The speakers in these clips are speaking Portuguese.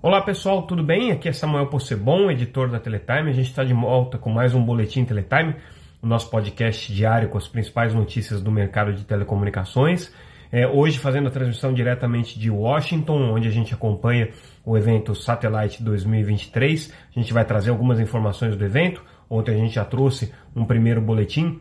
Olá pessoal, tudo bem? Aqui é Samuel Possebon, editor da Teletime. A gente está de volta com mais um Boletim Teletime, o nosso podcast diário com as principais notícias do mercado de telecomunicações. É, hoje fazendo a transmissão diretamente de Washington, onde a gente acompanha o evento Satellite 2023. A gente vai trazer algumas informações do evento. Ontem a gente já trouxe um primeiro boletim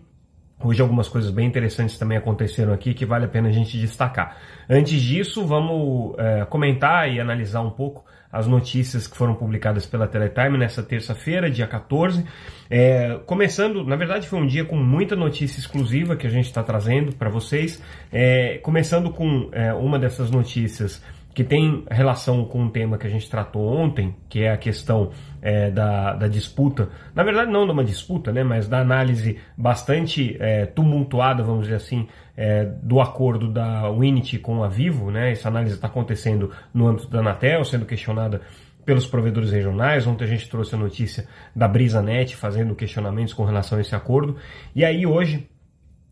Hoje algumas coisas bem interessantes também aconteceram aqui que vale a pena a gente destacar. Antes disso, vamos é, comentar e analisar um pouco as notícias que foram publicadas pela Teletime nessa terça-feira, dia 14. É, começando, na verdade foi um dia com muita notícia exclusiva que a gente está trazendo para vocês. É, começando com é, uma dessas notícias que tem relação com um tema que a gente tratou ontem, que é a questão é, da, da, disputa, na verdade não de uma disputa, né, mas da análise bastante é, tumultuada, vamos dizer assim, é, do acordo da Unity com a Vivo, né, essa análise está acontecendo no âmbito da Anatel, sendo questionada pelos provedores regionais. Ontem a gente trouxe a notícia da BrisaNet fazendo questionamentos com relação a esse acordo. E aí hoje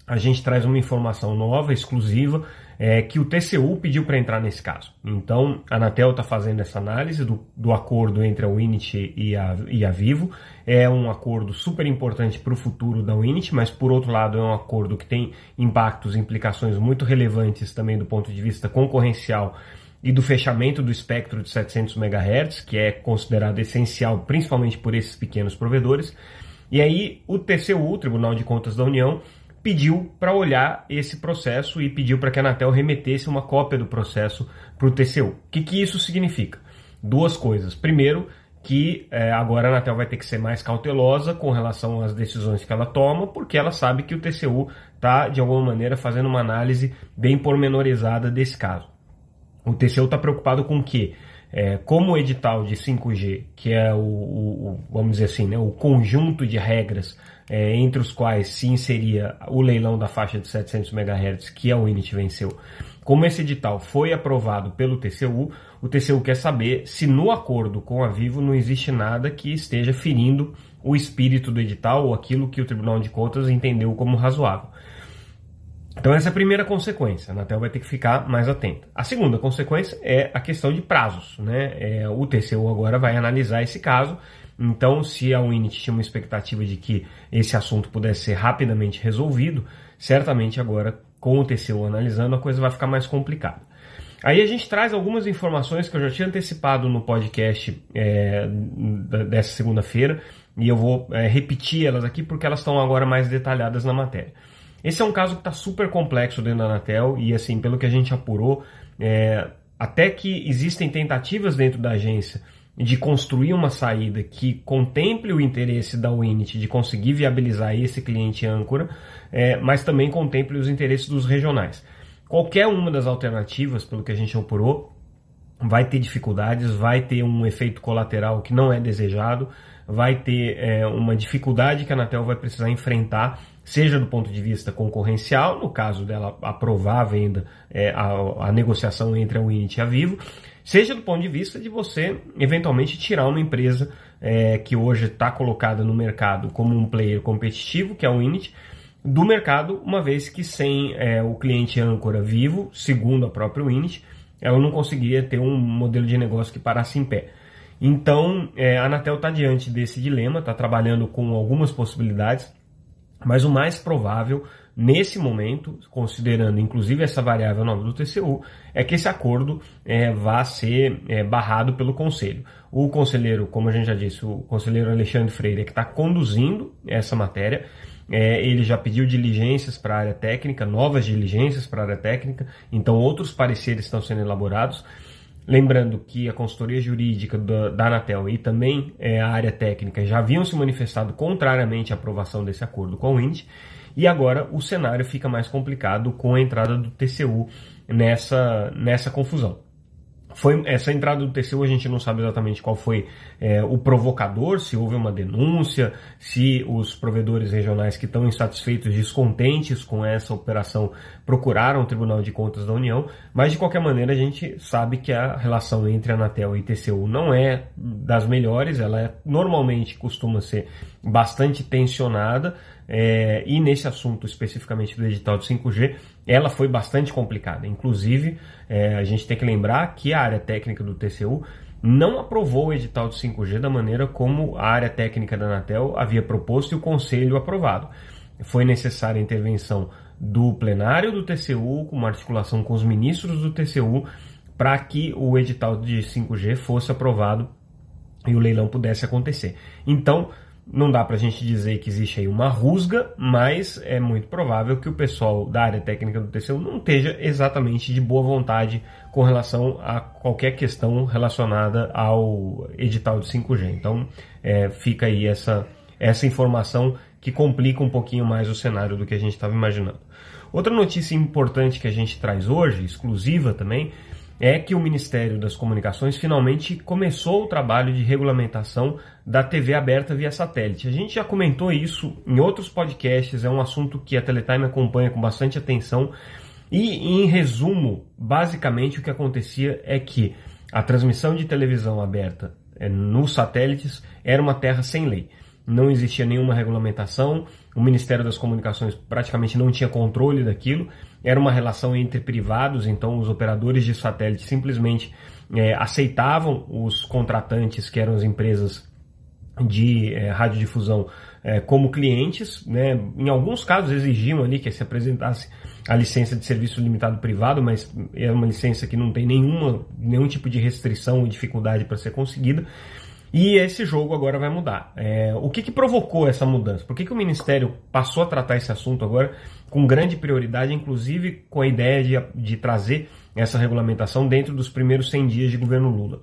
a gente traz uma informação nova, exclusiva, é, que o TCU pediu para entrar nesse caso. Então, a Anatel está fazendo essa análise do, do acordo entre a Unity e a, e a Vivo. É um acordo super importante para o futuro da Unity, mas por outro lado é um acordo que tem impactos, implicações muito relevantes também do ponto de vista concorrencial e do fechamento do espectro de 700 MHz, que é considerado essencial principalmente por esses pequenos provedores. E aí o TCU, Tribunal de Contas da União, pediu para olhar esse processo e pediu para que a Anatel remetesse uma cópia do processo para o TCU. O que, que isso significa? Duas coisas. Primeiro, que é, agora a Anatel vai ter que ser mais cautelosa com relação às decisões que ela toma, porque ela sabe que o TCU está, de alguma maneira, fazendo uma análise bem pormenorizada desse caso. O TCU está preocupado com o quê? É, como o edital de 5G, que é o, o, vamos dizer assim, né, o conjunto de regras é, entre os quais se inseria o leilão da faixa de 700 MHz que a Unity venceu. Como esse edital foi aprovado pelo TCU, o TCU quer saber se no acordo com a Vivo não existe nada que esteja ferindo o espírito do edital ou aquilo que o Tribunal de Contas entendeu como razoável. Então essa é a primeira consequência, a Anatel vai ter que ficar mais atenta. A segunda consequência é a questão de prazos. Né? É, o TCU agora vai analisar esse caso então, se a Unity tinha uma expectativa de que esse assunto pudesse ser rapidamente resolvido, certamente agora, com o TCU analisando, a coisa vai ficar mais complicada. Aí a gente traz algumas informações que eu já tinha antecipado no podcast é, dessa segunda-feira e eu vou é, repetir elas aqui porque elas estão agora mais detalhadas na matéria. Esse é um caso que está super complexo dentro da Anatel e, assim, pelo que a gente apurou, é, até que existem tentativas dentro da agência de construir uma saída que contemple o interesse da Unity de conseguir viabilizar esse cliente âncora, é, mas também contemple os interesses dos regionais. Qualquer uma das alternativas, pelo que a gente apurou, vai ter dificuldades, vai ter um efeito colateral que não é desejado, vai ter é, uma dificuldade que a Anatel vai precisar enfrentar, seja do ponto de vista concorrencial, no caso dela aprovar a venda, é, a, a negociação entre a Unity e a Vivo, seja do ponto de vista de você eventualmente tirar uma empresa é, que hoje está colocada no mercado como um player competitivo, que é o Init, do mercado, uma vez que sem é, o cliente âncora vivo, segundo a própria Init, ela não conseguiria ter um modelo de negócio que parasse em pé. Então, é, a Anatel está diante desse dilema, está trabalhando com algumas possibilidades, mas o mais provável nesse momento, considerando inclusive essa variável nova do TCU, é que esse acordo é, vá ser é, barrado pelo Conselho. O conselheiro, como a gente já disse, o conselheiro Alexandre Freire, é que está conduzindo essa matéria. É, ele já pediu diligências para a área técnica, novas diligências para a área técnica, então outros pareceres estão sendo elaborados. Lembrando que a consultoria jurídica da, da Anatel e também é, a área técnica já haviam se manifestado contrariamente à aprovação desse acordo com o INDE. E agora o cenário fica mais complicado com a entrada do TCU nessa, nessa confusão. Foi essa entrada do TCU a gente não sabe exatamente qual foi é, o provocador, se houve uma denúncia, se os provedores regionais que estão insatisfeitos, descontentes com essa operação, procuraram o Tribunal de Contas da União, mas de qualquer maneira a gente sabe que a relação entre a Anatel e TCU não é das melhores, ela é, normalmente costuma ser bastante tensionada, é, e nesse assunto especificamente do edital de 5G, ela foi bastante complicada. Inclusive, é, a gente tem que lembrar que a área técnica do TCU não aprovou o edital de 5G da maneira como a área técnica da Anatel havia proposto e o conselho aprovado. Foi necessária a intervenção do plenário do TCU, com uma articulação com os ministros do TCU, para que o edital de 5G fosse aprovado e o leilão pudesse acontecer. Então, não dá para a gente dizer que existe aí uma rusga, mas é muito provável que o pessoal da área técnica do TCU não esteja exatamente de boa vontade com relação a qualquer questão relacionada ao edital de 5G. Então, é, fica aí essa, essa informação que complica um pouquinho mais o cenário do que a gente estava imaginando. Outra notícia importante que a gente traz hoje, exclusiva também, é que o Ministério das Comunicações finalmente começou o trabalho de regulamentação da TV aberta via satélite. A gente já comentou isso em outros podcasts, é um assunto que a Teletime acompanha com bastante atenção. E em resumo, basicamente o que acontecia é que a transmissão de televisão aberta é, nos satélites era uma terra sem lei não existia nenhuma regulamentação, o Ministério das Comunicações praticamente não tinha controle daquilo, era uma relação entre privados, então os operadores de satélite simplesmente é, aceitavam os contratantes, que eram as empresas de é, radiodifusão, é, como clientes, né? em alguns casos exigiam ali que se apresentasse a licença de serviço limitado privado, mas é uma licença que não tem nenhuma, nenhum tipo de restrição ou dificuldade para ser conseguida. E esse jogo agora vai mudar. É, o que, que, provocou essa mudança? Por que, que o Ministério passou a tratar esse assunto agora com grande prioridade, inclusive com a ideia de, de trazer essa regulamentação dentro dos primeiros 100 dias de governo Lula?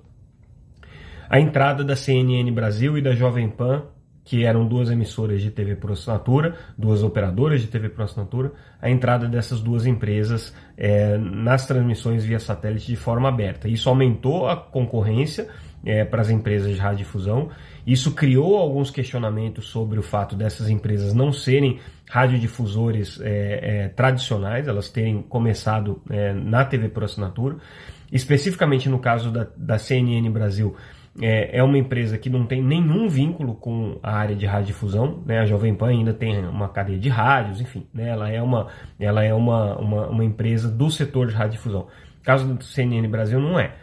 A entrada da CNN Brasil e da Jovem Pan que eram duas emissoras de TV por assinatura, duas operadoras de TV por assinatura, a entrada dessas duas empresas é, nas transmissões via satélite de forma aberta. Isso aumentou a concorrência é, para as empresas de radiodifusão. Isso criou alguns questionamentos sobre o fato dessas empresas não serem radiodifusores é, é, tradicionais, elas terem começado é, na TV por assinatura. Especificamente no caso da, da CNN Brasil, é, é, uma empresa que não tem nenhum vínculo com a área de radiodifusão, né? A Jovem Pan ainda tem uma cadeia de rádios, enfim, né? Ela é uma, ela é uma, uma, uma empresa do setor de radiodifusão. caso do CNN Brasil não é.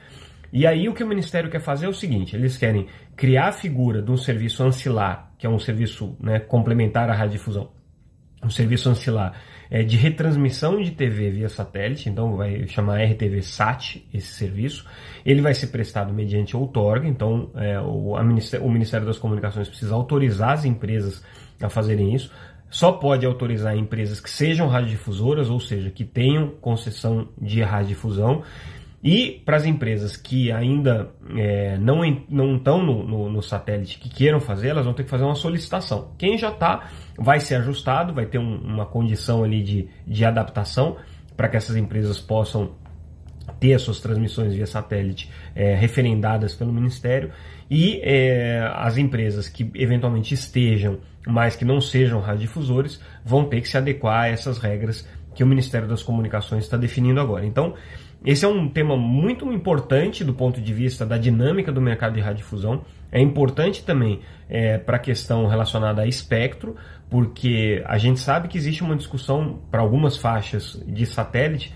E aí o que o Ministério quer fazer é o seguinte: eles querem criar a figura de um serviço ancilar, que é um serviço né, complementar à radiodifusão, um serviço ancilar é, de retransmissão de TV via satélite, então vai chamar RTV SAT esse serviço. Ele vai ser prestado mediante outorga, então é, o, o Ministério das Comunicações precisa autorizar as empresas a fazerem isso só pode autorizar empresas que sejam radiodifusoras, ou seja, que tenham concessão de radiodifusão. E para as empresas que ainda é, não, não estão no, no, no, satélite, que queiram fazer, elas vão ter que fazer uma solicitação. Quem já está vai ser ajustado, vai ter um, uma condição ali de, de adaptação para que essas empresas possam ter as suas transmissões via satélite é, referendadas pelo Ministério e é, as empresas que eventualmente estejam, mas que não sejam radiodifusores, vão ter que se adequar a essas regras que o Ministério das Comunicações está definindo agora. Então, esse é um tema muito importante do ponto de vista da dinâmica do mercado de radiodifusão. É importante também é, para a questão relacionada a espectro, porque a gente sabe que existe uma discussão para algumas faixas de satélite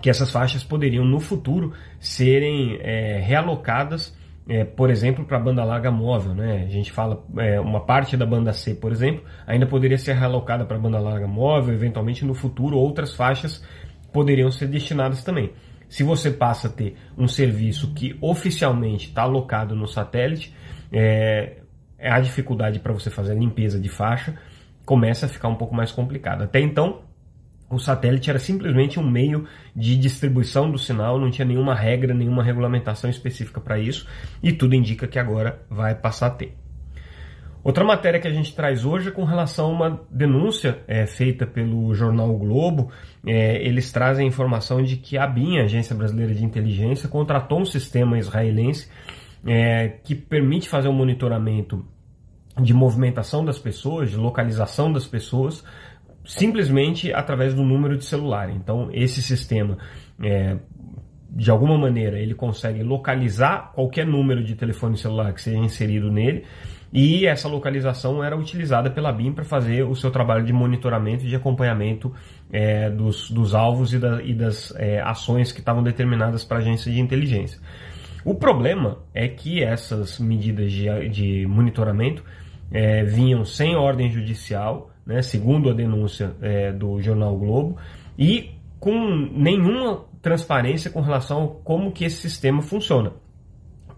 que essas faixas poderiam no futuro serem é, realocadas, é, por exemplo, para banda larga móvel. Né? A gente fala é, uma parte da banda C, por exemplo, ainda poderia ser realocada para banda larga móvel, eventualmente no futuro outras faixas poderiam ser destinadas também. Se você passa a ter um serviço que oficialmente está alocado no satélite, é, é a dificuldade para você fazer a limpeza de faixa começa a ficar um pouco mais complicada. Até então, o satélite era simplesmente um meio de distribuição do sinal, não tinha nenhuma regra, nenhuma regulamentação específica para isso, e tudo indica que agora vai passar a ter. Outra matéria que a gente traz hoje é com relação a uma denúncia é, feita pelo jornal o Globo. É, eles trazem a informação de que a BIM, a Agência Brasileira de Inteligência, contratou um sistema israelense é, que permite fazer um monitoramento de movimentação das pessoas, de localização das pessoas, simplesmente através do número de celular. Então, esse sistema é, de alguma maneira ele consegue localizar qualquer número de telefone celular que seja inserido nele e essa localização era utilizada pela BIM para fazer o seu trabalho de monitoramento e de acompanhamento é, dos, dos, alvos e, da, e das é, ações que estavam determinadas para a agência de inteligência. O problema é que essas medidas de, de monitoramento é, vinham sem ordem judicial, né, segundo a denúncia é, do jornal Globo, e com nenhuma transparência com relação a como que esse sistema funciona.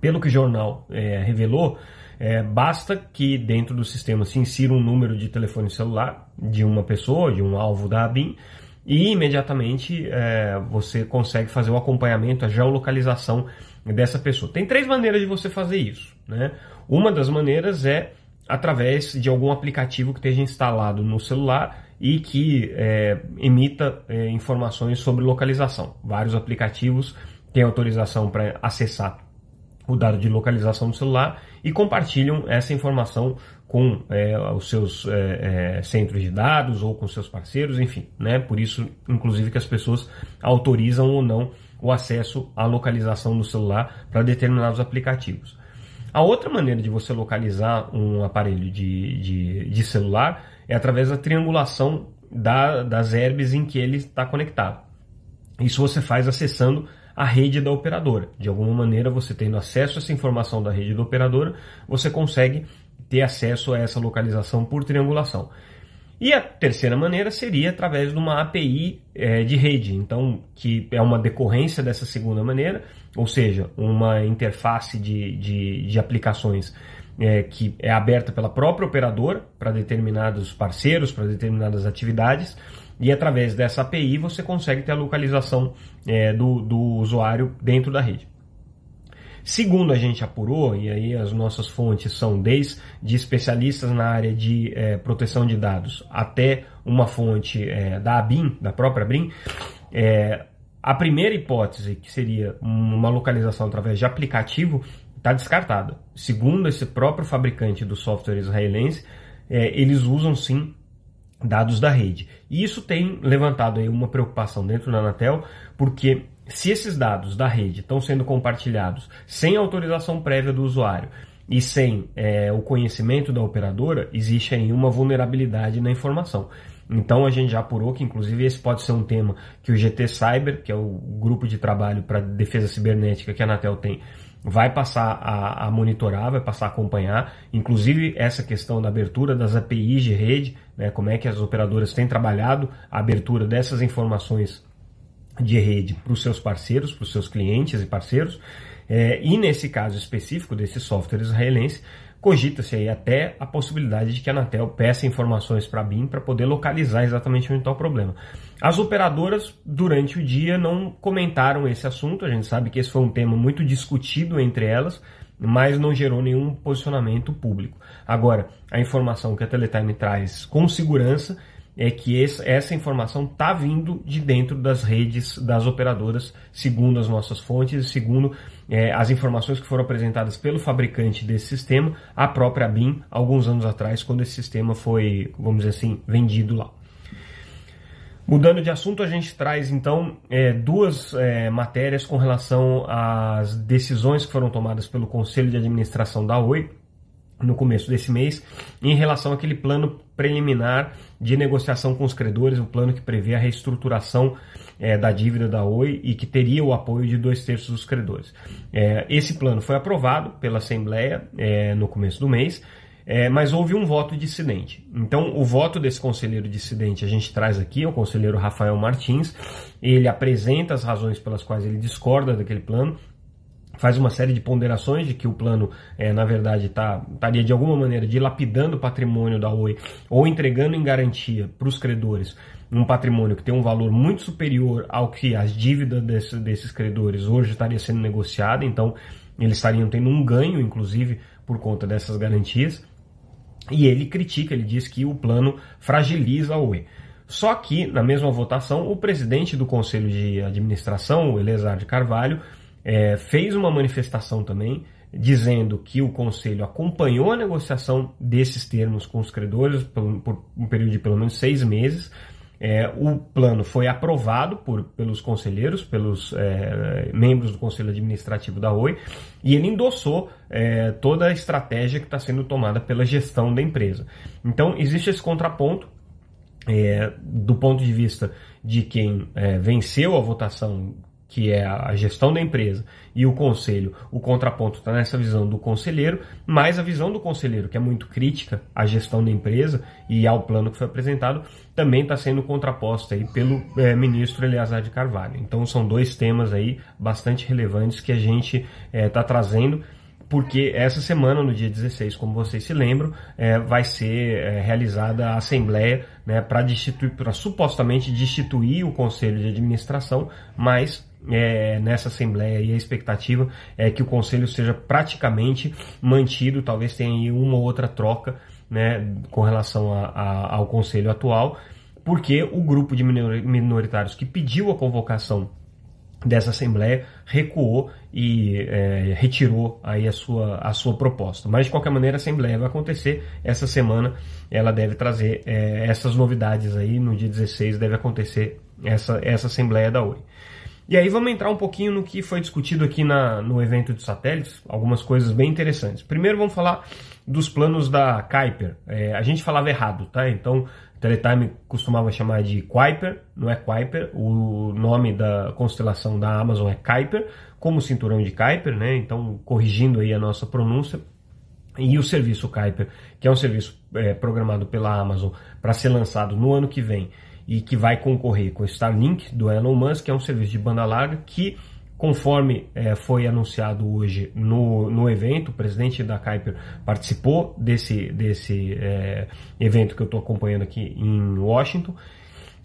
Pelo que o jornal é, revelou, é, basta que dentro do sistema se insira um número de telefone celular de uma pessoa, de um alvo da ABIN, e imediatamente é, você consegue fazer o acompanhamento, a geolocalização dessa pessoa. Tem três maneiras de você fazer isso. Né? Uma das maneiras é através de algum aplicativo que esteja instalado no celular e que é, emita é, informações sobre localização. Vários aplicativos têm autorização para acessar o dado de localização do celular e compartilham essa informação com é, os seus é, é, centros de dados ou com seus parceiros, enfim, né? Por isso, inclusive, que as pessoas autorizam ou não o acesso à localização do celular para determinados aplicativos. A outra maneira de você localizar um aparelho de, de, de celular é através da triangulação da, das herbes em que ele está conectado. Isso você faz acessando a rede da operadora. De alguma maneira, você tendo acesso a essa informação da rede da operadora, você consegue ter acesso a essa localização por triangulação. E a terceira maneira seria através de uma API é, de rede, então que é uma decorrência dessa segunda maneira, ou seja, uma interface de, de, de aplicações é, que é aberta pela própria operadora para determinados parceiros, para determinadas atividades, e através dessa API você consegue ter a localização é, do, do usuário dentro da rede. Segundo a gente apurou, e aí as nossas fontes são desde de especialistas na área de é, proteção de dados até uma fonte é, da ABIN, da própria ABIN, é, a primeira hipótese, que seria uma localização através de aplicativo, está descartada. Segundo esse próprio fabricante do software israelense, eles usam sim dados da rede. E isso tem levantado aí uma preocupação dentro da Anatel, porque se esses dados da rede estão sendo compartilhados sem autorização prévia do usuário e sem é, o conhecimento da operadora, existe aí uma vulnerabilidade na informação. Então a gente já apurou que, inclusive, esse pode ser um tema que o GT Cyber, que é o grupo de trabalho para defesa cibernética que a Anatel tem, vai passar a, a, monitorar, vai passar a acompanhar, inclusive essa questão da abertura das APIs de rede, né, como é que as operadoras têm trabalhado a abertura dessas informações de rede para os seus parceiros, para os seus clientes e parceiros, é, e nesse caso específico desse software israelense, cogita-se aí até a possibilidade de que a Anatel peça informações para a BIM para poder localizar exatamente onde está o problema. As operadoras, durante o dia, não comentaram esse assunto, a gente sabe que esse foi um tema muito discutido entre elas, mas não gerou nenhum posicionamento público. Agora, a informação que a Teletime traz com segurança é que essa informação está vindo de dentro das redes das operadoras, segundo as nossas fontes, segundo é, as informações que foram apresentadas pelo fabricante desse sistema, a própria BIM, alguns anos atrás, quando esse sistema foi, vamos dizer assim, vendido lá. Mudando de assunto, a gente traz então é, duas é, matérias com relação às decisões que foram tomadas pelo Conselho de Administração da Oi no começo desse mês em relação àquele plano preliminar de negociação com os credores, o plano que prevê a reestruturação é, da dívida da Oi e que teria o apoio de dois terços dos credores. É, esse plano foi aprovado pela Assembleia é, no começo do mês, mas houve um voto dissidente. Então, o voto desse conselheiro dissidente a gente traz aqui, o conselheiro Rafael Martins, ele apresenta as razões pelas quais ele discorda daquele plano, faz uma série de ponderações de que o plano, é, na verdade, tá, estaria de alguma maneira dilapidando o patrimônio da Oi ou entregando em garantia para os credores um patrimônio que tem um valor muito superior ao que as dívidas desse, desses credores hoje estaria sendo negociada, então eles estariam tendo um ganho, inclusive, por conta dessas garantias. E ele critica, ele diz que o plano fragiliza a Oi. Só que, na mesma votação, o presidente do Conselho de Administração, o Elezar de Carvalho, é, fez uma manifestação também dizendo que o Conselho acompanhou a negociação desses termos com os credores por, por um período de pelo menos seis meses. É, o plano foi aprovado por, pelos conselheiros, pelos é, membros do Conselho Administrativo da Oi, e ele endossou é, toda a estratégia que está sendo tomada pela gestão da empresa. Então, existe esse contraponto é, do ponto de vista de quem é, venceu a votação que é a gestão da empresa, e o conselho, o contraponto está nessa visão do conselheiro, mas a visão do conselheiro, que é muito crítica à gestão da empresa e ao plano que foi apresentado, também está sendo contraposta aí pelo é, ministro Eleazar de Carvalho. Então são dois temas aí bastante relevantes que a gente está é, trazendo porque essa semana, no dia 16, como vocês se lembram, é, vai ser é, realizada a Assembleia né, para supostamente destituir o Conselho de Administração, mas é, nessa Assembleia e a expectativa é que o Conselho seja praticamente mantido, talvez tenha aí uma ou outra troca né, com relação a, a, ao Conselho atual, porque o grupo de minoritários que pediu a convocação dessa Assembleia recuou e é, retirou aí a sua, a sua proposta. Mas de qualquer maneira a Assembleia vai acontecer essa semana, ela deve trazer é, essas novidades aí, no dia 16 deve acontecer essa, essa Assembleia da Oi. E aí vamos entrar um pouquinho no que foi discutido aqui na, no evento de satélites, algumas coisas bem interessantes. Primeiro vamos falar dos planos da Kuiper. É, a gente falava errado, tá? Então Teletime costumava chamar de Kuiper, não é Kuiper. O nome da constelação da Amazon é Kuiper, como o cinturão de Kuiper, né? Então, corrigindo aí a nossa pronúncia. E o serviço Kuiper, que é um serviço é, programado pela Amazon para ser lançado no ano que vem e que vai concorrer com o Starlink do Elon Musk, que é um serviço de banda larga que Conforme é, foi anunciado hoje no, no evento, o presidente da Kuiper participou desse, desse é, evento que eu estou acompanhando aqui em Washington.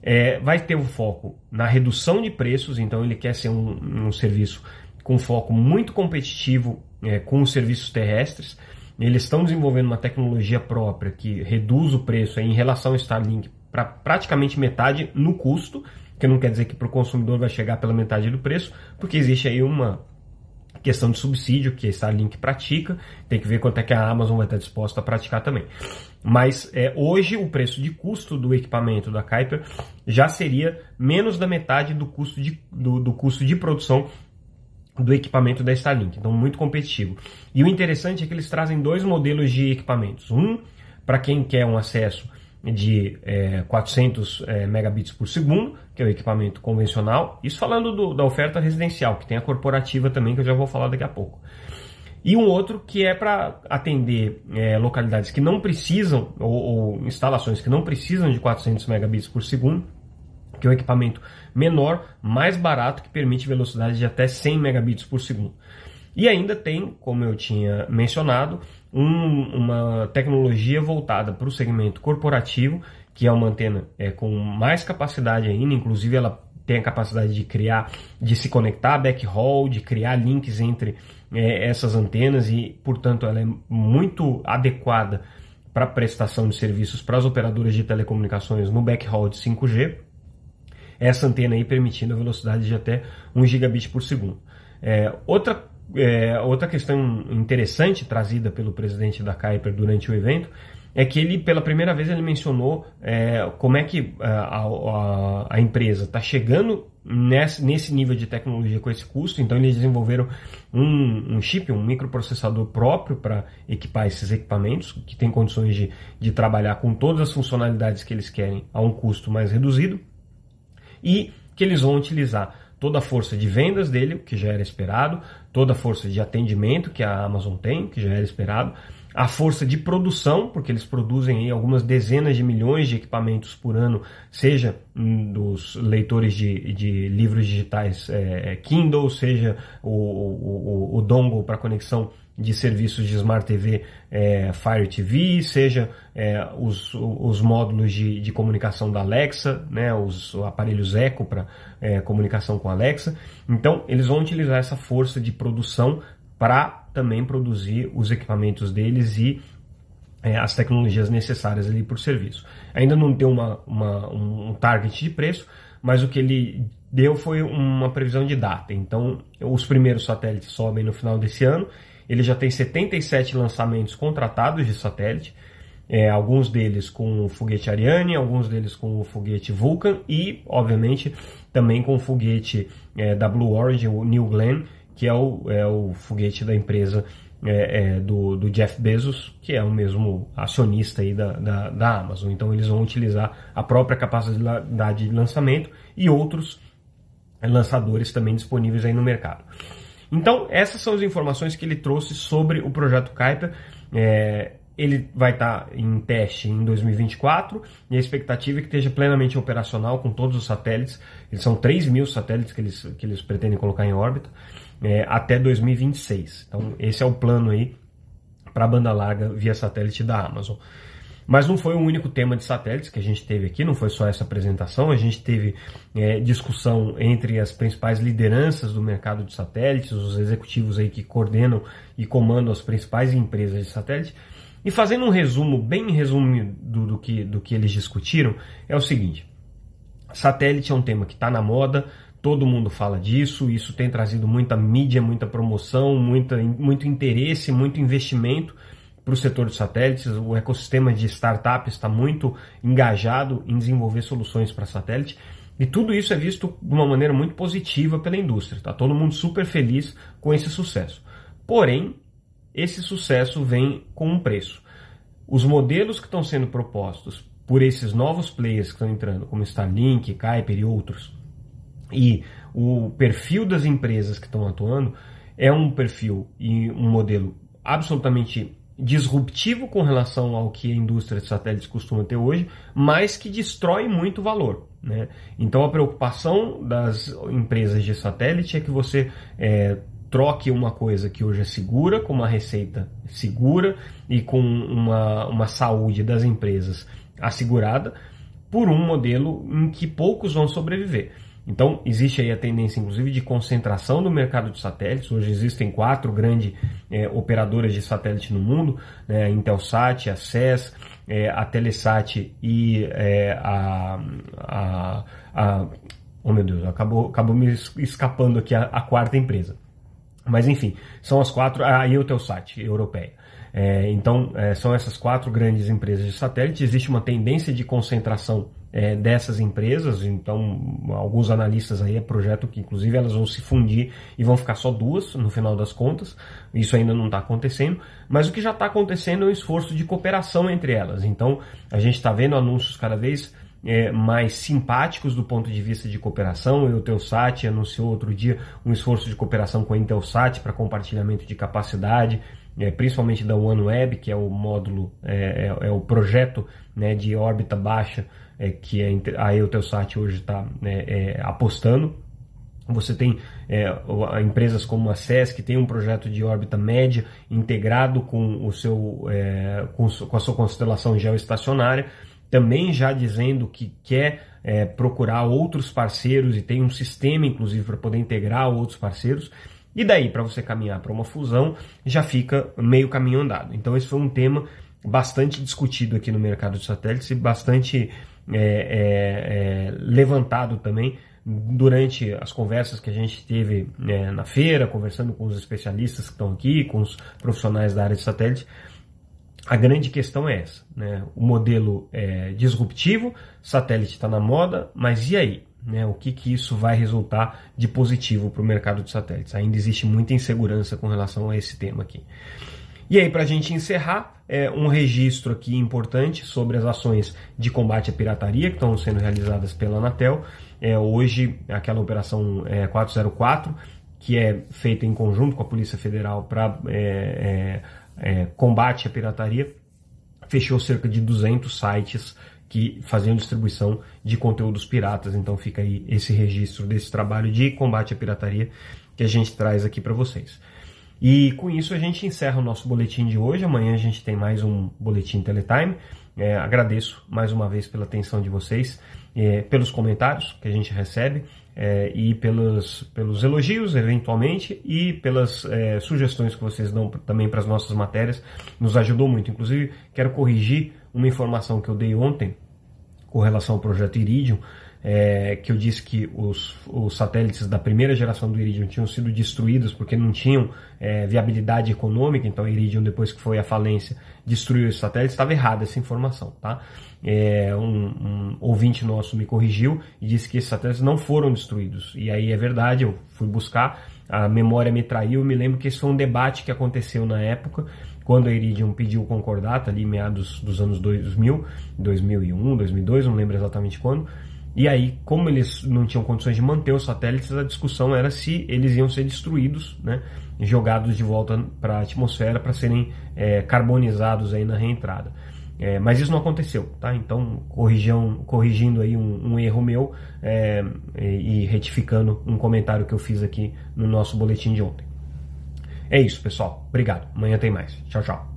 É, vai ter um foco na redução de preços, então ele quer ser um, um serviço com foco muito competitivo é, com os serviços terrestres. Eles estão desenvolvendo uma tecnologia própria que reduz o preço em relação ao Starlink para praticamente metade no custo que não quer dizer que para o consumidor vai chegar pela metade do preço, porque existe aí uma questão de subsídio que a Starlink pratica, tem que ver quanto é que a Amazon vai estar disposta a praticar também. Mas é, hoje o preço de custo do equipamento da Kuiper já seria menos da metade do custo de, do, do custo de produção do equipamento da Starlink, então muito competitivo. E o interessante é que eles trazem dois modelos de equipamentos. Um para quem quer um acesso de é, 400 é, megabits por segundo, que é o equipamento convencional. Isso falando do, da oferta residencial, que tem a corporativa também, que eu já vou falar daqui a pouco. E um outro que é para atender é, localidades que não precisam, ou, ou, instalações que não precisam de 400 megabits por segundo, que é um equipamento menor, mais barato, que permite velocidade de até 100 megabits por segundo. E ainda tem, como eu tinha mencionado, um, uma tecnologia voltada para o segmento corporativo, que é uma antena é, com mais capacidade ainda, inclusive ela tem a capacidade de criar, de se conectar a backhaul, de criar links entre é, essas antenas e, portanto, ela é muito adequada para prestação de serviços para as operadoras de telecomunicações no backhaul de 5G. Essa antena aí permitindo a velocidade de até 1 gigabit por segundo. É, outra é, outra questão interessante trazida pelo presidente da Kuiper durante o evento é que ele, pela primeira vez, ele mencionou é, como é que é, a, a, a empresa está chegando nesse, nesse nível de tecnologia com esse custo. Então, eles desenvolveram um, um chip, um microprocessador próprio para equipar esses equipamentos, que tem condições de, de trabalhar com todas as funcionalidades que eles querem a um custo mais reduzido. E que eles vão utilizar toda a força de vendas dele, que já era esperado, toda a força de atendimento que a Amazon tem, que já era esperado, a força de produção, porque eles produzem algumas dezenas de milhões de equipamentos por ano, seja dos leitores de, de livros digitais é, Kindle, seja o, o, o, o dongle para conexão de serviços de Smart TV é, Fire TV, seja é, os, os módulos de, de comunicação da Alexa, né, os aparelhos Echo para é, comunicação com a Alexa. Então, eles vão utilizar essa força de produção para também produzir os equipamentos deles e é, as tecnologias necessárias ali o serviço. Ainda não tem uma, uma, um target de preço, mas o que ele deu foi uma previsão de data. Então, os primeiros satélites sobem no final desse ano ele já tem 77 lançamentos contratados de satélite, é, alguns deles com o foguete Ariane, alguns deles com o foguete Vulcan e, obviamente, também com o foguete é, da Blue Origin, o New Glenn, que é o, é o foguete da empresa é, é, do, do, Jeff Bezos, que é o mesmo acionista aí da, da, da, Amazon. Então eles vão utilizar a própria capacidade de lançamento e outros lançadores também disponíveis aí no mercado. Então, essas são as informações que ele trouxe sobre o projeto Kuiper. É, ele vai estar em teste em 2024 e a expectativa é que esteja plenamente operacional com todos os satélites. Eles são 3 mil satélites que eles, que eles pretendem colocar em órbita é, até 2026. Então, esse é o plano aí para a banda larga via satélite da Amazon. Mas não foi o único tema de satélites que a gente teve aqui, não foi só essa apresentação, a gente teve é, discussão entre as principais lideranças do mercado de satélites, os executivos aí que coordenam e comandam as principais empresas de satélite. E fazendo um resumo, bem resumido do, do, que, do que eles discutiram, é o seguinte: satélite é um tema que está na moda, todo mundo fala disso, isso tem trazido muita mídia, muita promoção, muita, muito interesse, muito investimento para o setor de satélites. O ecossistema de startups está muito engajado em desenvolver soluções para satélite. E tudo isso é visto de uma maneira muito positiva pela indústria. Está todo mundo super feliz com esse sucesso. Porém, esse sucesso vem com um preço. Os modelos que estão sendo propostos por esses novos players que estão entrando, como Starlink, Kuiper e outros, e o perfil das empresas que estão atuando é um perfil e um modelo absolutamente disruptivo com relação ao que a indústria de satélites costuma ter hoje, mas que destrói muito valor. Né? Então a preocupação das empresas de satélite é que você é, troque uma coisa que hoje é segura, com uma receita segura e com uma, uma saúde das empresas assegurada, por um modelo em que poucos vão sobreviver. Então, existe aí a tendência, inclusive, de concentração do mercado de satélites. Hoje existem quatro grandes é, operadoras de satélite no mundo, né? a Intelsat, a SES, é, a Telesat e é, a, a, a, Oh meu Deus, acabou, acabou me escapando aqui a, a quarta empresa. Mas enfim, são as quatro, a Eutelsat europeia. É, então, é, são essas quatro grandes empresas de satélite. Existe uma tendência de concentração é, dessas empresas, então alguns analistas aí projetam que inclusive elas vão se fundir e vão ficar só duas no final das contas. Isso ainda não está acontecendo, mas o que já está acontecendo é um esforço de cooperação entre elas. Então, a gente está vendo anúncios cada vez é, mais simpáticos do ponto de vista de cooperação. O Eutelsat anunciou outro dia um esforço de cooperação com a Intelsat para compartilhamento de capacidade, é, principalmente da OneWeb, que é o módulo, é, é, é o projeto né, de órbita baixa é, que a Eutelsat hoje está né, é, apostando. Você tem é, empresas como a SES, que tem um projeto de órbita média integrado com, o seu, é, com, com a sua constelação geoestacionária também já dizendo que quer é, procurar outros parceiros e tem um sistema, inclusive, para poder integrar outros parceiros. E daí, para você caminhar para uma fusão, já fica meio caminho andado. Então, esse foi um tema bastante discutido aqui no mercado de satélites e bastante é, é, é levantado também durante as conversas que a gente teve é, na feira, conversando com os especialistas que estão aqui, com os profissionais da área de satélite a grande questão é essa, né? O modelo é disruptivo, satélite está na moda, mas e aí? Né? O que, que isso vai resultar de positivo para o mercado de satélites? Ainda existe muita insegurança com relação a esse tema aqui. E aí, para a gente encerrar, é um registro aqui importante sobre as ações de combate à pirataria que estão sendo realizadas pela Anatel. É, hoje, aquela operação é, 404, que é feita em conjunto com a Polícia Federal para é, é é, combate à pirataria, fechou cerca de 200 sites que faziam distribuição de conteúdos piratas. Então fica aí esse registro desse trabalho de combate à pirataria que a gente traz aqui para vocês. E com isso a gente encerra o nosso boletim de hoje. Amanhã a gente tem mais um boletim Teletime. É, agradeço mais uma vez pela atenção de vocês, é, pelos comentários que a gente recebe é, e pelos, pelos elogios, eventualmente, e pelas é, sugestões que vocês dão também para as nossas matérias. Nos ajudou muito. Inclusive, quero corrigir uma informação que eu dei ontem com relação ao projeto Iridium é, que eu disse que os, os, satélites da primeira geração do Iridium tinham sido destruídos porque não tinham é, viabilidade econômica, então Iridium, depois que foi à falência, destruiu esses satélites, estava errada essa informação, tá? É, um, um, ouvinte nosso me corrigiu e disse que esses satélites não foram destruídos, e aí é verdade, eu fui buscar, a memória me traiu, me lembro que esse foi um debate que aconteceu na época, quando a Iridium pediu o concordata, ali meados dos anos 2000, 2001, 2002, não lembro exatamente quando, E aí, como eles não tinham condições de manter os satélites, a discussão era se eles iam ser destruídos, né, jogados de volta para a atmosfera para serem é, carbonizados aí na reentrada. É, mas isso não aconteceu, tá? Então, corrijam, corrigindo aí um, um erro meu é, e retificando um comentário que eu fiz aqui no nosso boletim de ontem. É isso, pessoal. Obrigado. Amanhã tem mais. Tchau, tchau.